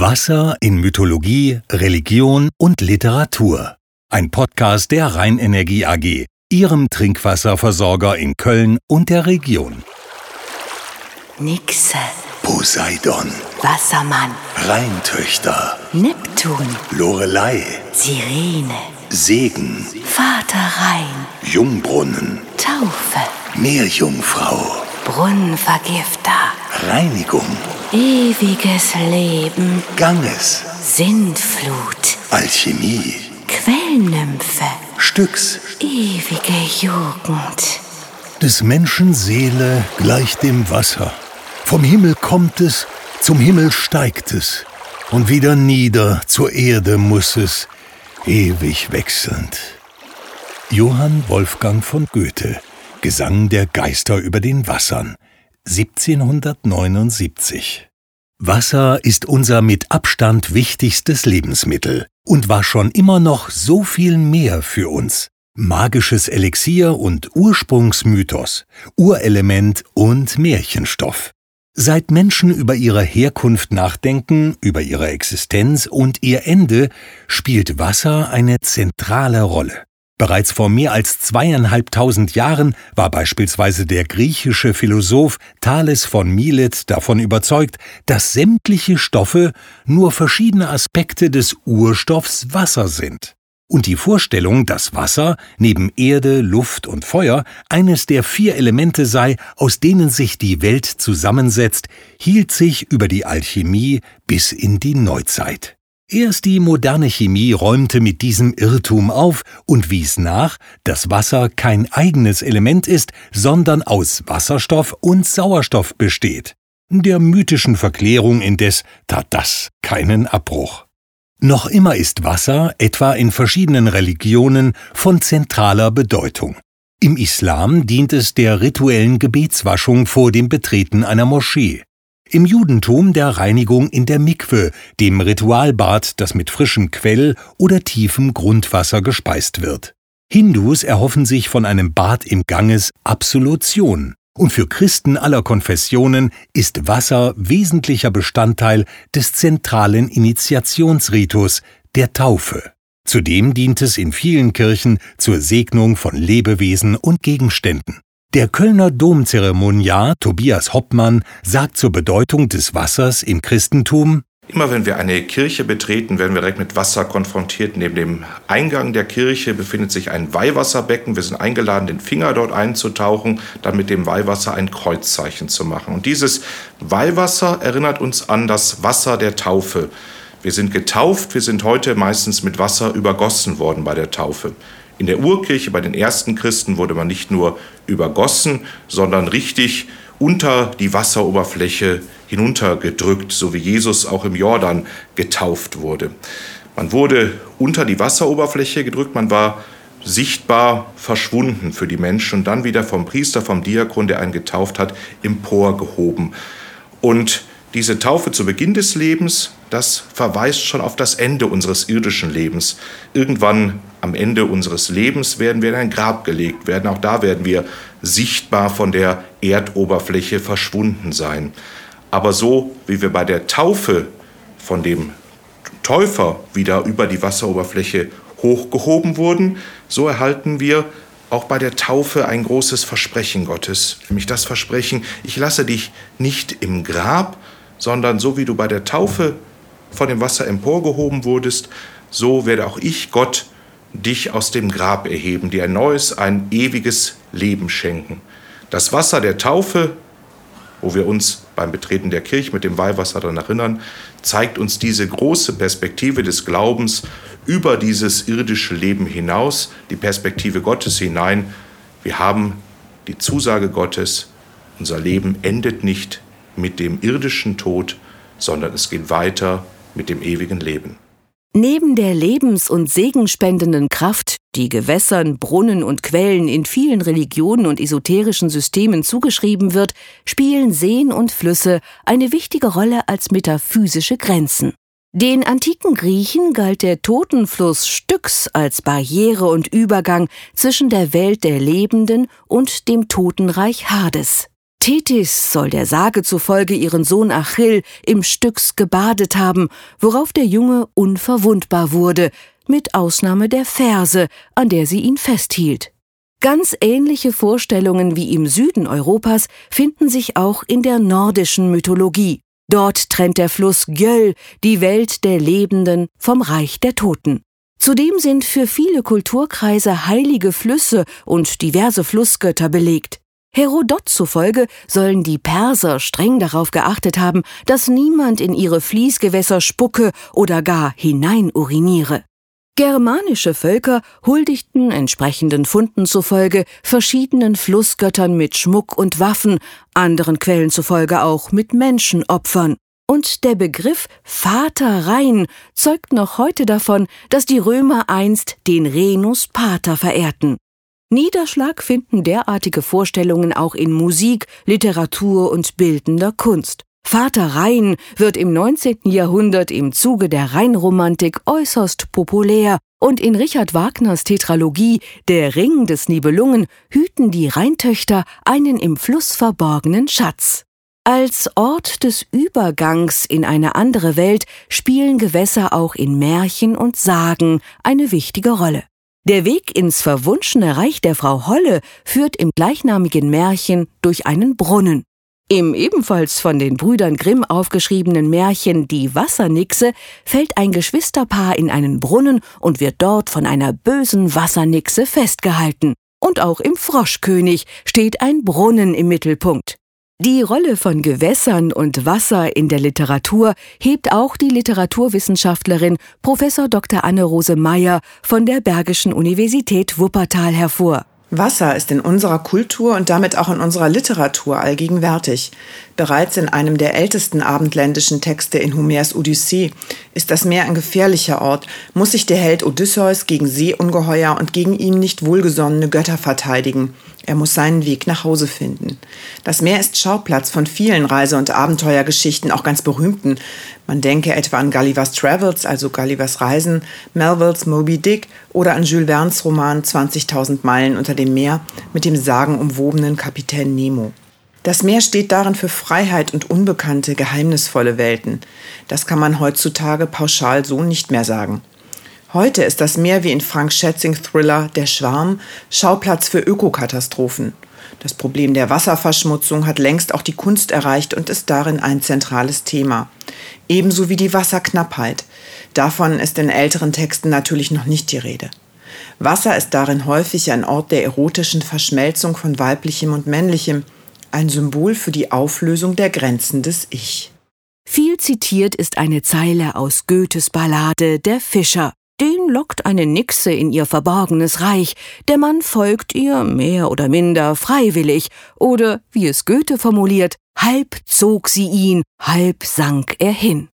Wasser in Mythologie, Religion und Literatur. Ein Podcast der Rheinenergie AG, Ihrem Trinkwasserversorger in Köln und der Region. Nixe, Poseidon, Wassermann, Rheintöchter, Neptun, Lorelei, Sirene, Segen, Vater Rhein, Jungbrunnen, Taufe, Meerjungfrau, Brunnenvergifter, Reinigung, ewiges Leben, Ganges, Sintflut, Alchemie, Quellnymphe, Styx, ewige Jugend. Des Menschen Seele gleicht dem Wasser. Vom Himmel kommt es, zum Himmel steigt es, und wieder nieder zur Erde muss es, ewig wechselnd. Johann Wolfgang von Goethe Gesang der Geister über den Wassern 1779 Wasser ist unser mit Abstand wichtigstes Lebensmittel und war schon immer noch so viel mehr für uns. Magisches Elixier und Ursprungsmythos, Urelement und Märchenstoff. Seit Menschen über ihre Herkunft nachdenken, über ihre Existenz und ihr Ende, spielt Wasser eine zentrale Rolle. Bereits vor mehr als zweieinhalbtausend Jahren war beispielsweise der griechische Philosoph Thales von Milet davon überzeugt, dass sämtliche Stoffe nur verschiedene Aspekte des Urstoffs Wasser sind. Und die Vorstellung, dass Wasser neben Erde, Luft und Feuer eines der vier Elemente sei, aus denen sich die Welt zusammensetzt, hielt sich über die Alchemie bis in die Neuzeit. Erst die moderne Chemie räumte mit diesem Irrtum auf und wies nach, dass Wasser kein eigenes Element ist, sondern aus Wasserstoff und Sauerstoff besteht. Der mythischen Verklärung indes tat das keinen Abbruch. Noch immer ist Wasser, etwa in verschiedenen Religionen, von zentraler Bedeutung. Im Islam dient es der rituellen Gebetswaschung vor dem Betreten einer Moschee im Judentum der Reinigung in der Mikwe, dem Ritualbad, das mit frischem Quell oder tiefem Grundwasser gespeist wird. Hindus erhoffen sich von einem Bad im Ganges Absolution, und für Christen aller Konfessionen ist Wasser wesentlicher Bestandteil des zentralen Initiationsritus, der Taufe. Zudem dient es in vielen Kirchen zur Segnung von Lebewesen und Gegenständen. Der Kölner Domzeremoniar Tobias Hoppmann sagt zur Bedeutung des Wassers im Christentum Immer wenn wir eine Kirche betreten, werden wir direkt mit Wasser konfrontiert. Neben dem Eingang der Kirche befindet sich ein Weihwasserbecken. Wir sind eingeladen, den Finger dort einzutauchen, dann mit dem Weihwasser ein Kreuzzeichen zu machen. Und dieses Weihwasser erinnert uns an das Wasser der Taufe. Wir sind getauft, wir sind heute meistens mit Wasser übergossen worden bei der Taufe. In der Urkirche bei den ersten Christen wurde man nicht nur übergossen, sondern richtig unter die Wasseroberfläche hinuntergedrückt, so wie Jesus auch im Jordan getauft wurde. Man wurde unter die Wasseroberfläche gedrückt, man war sichtbar verschwunden für die Menschen und dann wieder vom Priester, vom Diakon, der einen getauft hat, emporgehoben. Und diese Taufe zu Beginn des Lebens, das verweist schon auf das Ende unseres irdischen Lebens. Irgendwann am Ende unseres Lebens werden wir in ein Grab gelegt werden. Auch da werden wir sichtbar von der Erdoberfläche verschwunden sein. Aber so wie wir bei der Taufe von dem Täufer wieder über die Wasseroberfläche hochgehoben wurden, so erhalten wir auch bei der Taufe ein großes Versprechen Gottes, nämlich das Versprechen, ich lasse dich nicht im Grab, sondern so wie du bei der Taufe von dem Wasser emporgehoben wurdest, so werde auch ich, Gott, dich aus dem Grab erheben, dir ein neues, ein ewiges Leben schenken. Das Wasser der Taufe, wo wir uns beim Betreten der Kirche mit dem Weihwasser daran erinnern, zeigt uns diese große Perspektive des Glaubens über dieses irdische Leben hinaus, die Perspektive Gottes hinein. Wir haben die Zusage Gottes, unser Leben endet nicht mit dem irdischen Tod, sondern es geht weiter mit dem ewigen Leben. Neben der lebens- und segenspendenden Kraft, die Gewässern, Brunnen und Quellen in vielen Religionen und esoterischen Systemen zugeschrieben wird, spielen Seen und Flüsse eine wichtige Rolle als metaphysische Grenzen. Den antiken Griechen galt der Totenfluss Styx als Barriere und Übergang zwischen der Welt der Lebenden und dem Totenreich Hades. Tethys soll der Sage zufolge ihren Sohn Achill im Styx gebadet haben, worauf der Junge unverwundbar wurde, mit Ausnahme der Ferse, an der sie ihn festhielt. Ganz ähnliche Vorstellungen wie im Süden Europas finden sich auch in der nordischen Mythologie. Dort trennt der Fluss Gjöll die Welt der Lebenden vom Reich der Toten. Zudem sind für viele Kulturkreise heilige Flüsse und diverse Flussgötter belegt. Herodot zufolge sollen die Perser streng darauf geachtet haben, dass niemand in ihre Fließgewässer spucke oder gar hineinuriniere. Germanische Völker huldigten entsprechenden Funden zufolge verschiedenen Flussgöttern mit Schmuck und Waffen, anderen Quellen zufolge auch mit Menschenopfern. Und der Begriff Vater Rhein zeugt noch heute davon, dass die Römer einst den Renus Pater verehrten. Niederschlag finden derartige Vorstellungen auch in Musik, Literatur und bildender Kunst. Vater Rhein wird im 19. Jahrhundert im Zuge der Rheinromantik äußerst populär und in Richard Wagners Tetralogie Der Ring des Nibelungen hüten die Rheintöchter einen im Fluss verborgenen Schatz. Als Ort des Übergangs in eine andere Welt spielen Gewässer auch in Märchen und Sagen eine wichtige Rolle. Der Weg ins verwunschene Reich der Frau Holle führt im gleichnamigen Märchen durch einen Brunnen. Im ebenfalls von den Brüdern Grimm aufgeschriebenen Märchen Die Wassernixe fällt ein Geschwisterpaar in einen Brunnen und wird dort von einer bösen Wassernixe festgehalten. Und auch im Froschkönig steht ein Brunnen im Mittelpunkt. Die Rolle von Gewässern und Wasser in der Literatur hebt auch die Literaturwissenschaftlerin Prof. Dr. Anne-Rose Meyer von der Bergischen Universität Wuppertal hervor. Wasser ist in unserer Kultur und damit auch in unserer Literatur allgegenwärtig. Bereits in einem der ältesten abendländischen Texte in Homers Odyssee ist das Meer ein gefährlicher Ort, muss sich der Held Odysseus gegen Seeungeheuer und gegen ihm nicht wohlgesonnene Götter verteidigen. Er muss seinen Weg nach Hause finden. Das Meer ist Schauplatz von vielen Reise- und Abenteuergeschichten, auch ganz berühmten. Man denke etwa an Gulliver's Travels, also Gullivers Reisen, Melvilles Moby Dick oder an Jules Verne's Roman 20.000 Meilen unter dem Meer mit dem sagenumwobenen Kapitän Nemo. Das Meer steht darin für Freiheit und unbekannte, geheimnisvolle Welten. Das kann man heutzutage pauschal so nicht mehr sagen. Heute ist das Meer wie in Frank Schätzing Thriller Der Schwarm Schauplatz für Ökokatastrophen. Das Problem der Wasserverschmutzung hat längst auch die Kunst erreicht und ist darin ein zentrales Thema. Ebenso wie die Wasserknappheit. Davon ist in älteren Texten natürlich noch nicht die Rede. Wasser ist darin häufig ein Ort der erotischen Verschmelzung von weiblichem und männlichem, ein Symbol für die Auflösung der Grenzen des Ich. Viel zitiert ist eine Zeile aus Goethes Ballade Der Fischer. Den lockt eine Nixe in ihr verborgenes Reich, der Mann folgt ihr mehr oder minder freiwillig, oder, wie es Goethe formuliert, halb zog sie ihn, halb sank er hin.